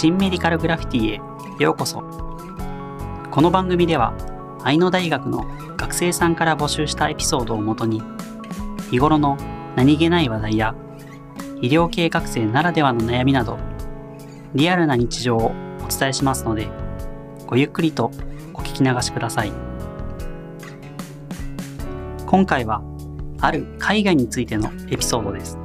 新メディカルグラフィティへ。ようこそ。この番組では愛野大学の学生さんから募集したエピソードをもとに日頃の何気ない話題や医療系学生ならではの悩みなどリアルな日常をお伝えしますのでごゆっくりとお聞き流しください。今回はある海外についてのエピソードです。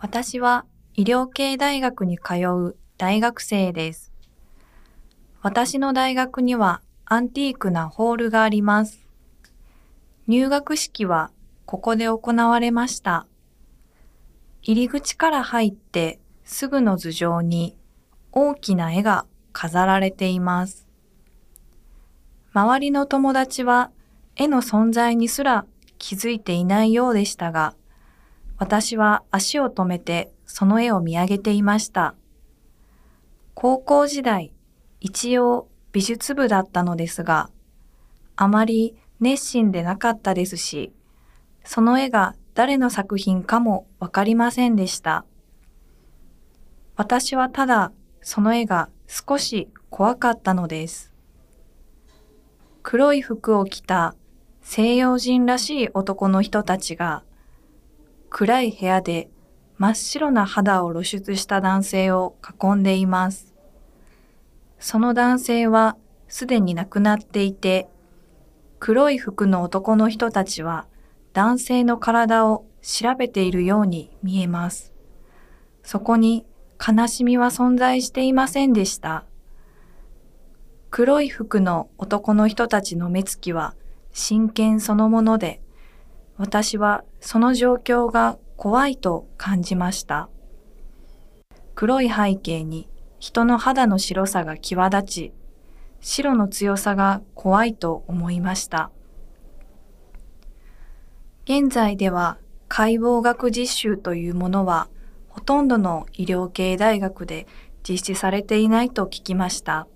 私は医療系大学に通う大学生です。私の大学にはアンティークなホールがあります。入学式はここで行われました。入り口から入ってすぐの頭上に大きな絵が飾られています。周りの友達は絵の存在にすら気づいていないようでしたが、私は足を止めてその絵を見上げていました。高校時代、一応美術部だったのですが、あまり熱心でなかったですし、その絵が誰の作品かもわかりませんでした。私はただその絵が少し怖かったのです。黒い服を着た西洋人らしい男の人たちが暗い部屋で真っ白な肌を露出した男性を囲んでいます。その男性はすでに亡くなっていて、黒い服の男の人たちは男性の体を調べているように見えます。そこに悲しみは存在していませんでした。黒い服の男の人たちの目つきは真剣そのもので、私はその状況が怖いと感じました。黒い背景に人の肌の白さが際立ち、白の強さが怖いと思いました。現在では解剖学実習というものはほとんどの医療系大学で実施されていないと聞きました。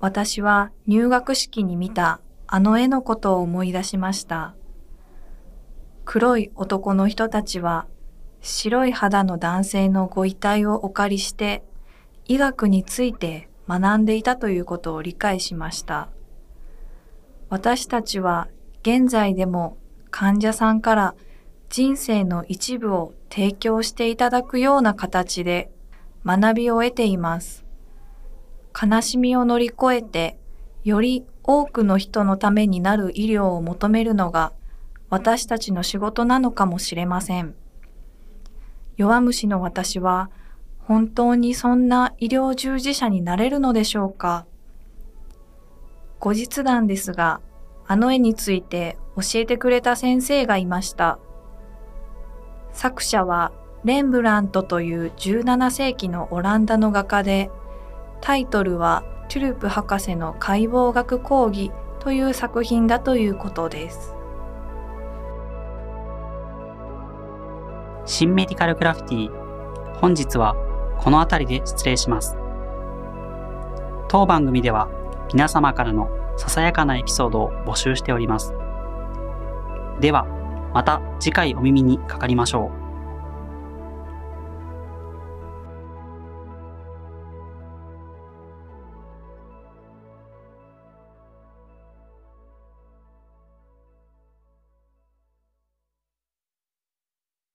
私は入学式に見たあの絵のことを思い出しました。黒い男の人たちは白い肌の男性のご遺体をお借りして医学について学んでいたということを理解しました。私たちは現在でも患者さんから人生の一部を提供していただくような形で学びを得ています。悲しみを乗り越えてより多くの人のためになる医療を求めるのが私たちの仕事なのかもしれません。弱虫の私は本当にそんな医療従事者になれるのでしょうか後日談ですが、あの絵について教えてくれた先生がいました。作者はレンブラントという17世紀のオランダの画家で、タイトルはトゥルプ博士の解剖学講義という作品だということです。新メディカルグラフィティ。本日はこの辺りで失礼します。当番組では皆様からのささやかなエピソードを募集しております。ではまた次回お耳にかかりましょう。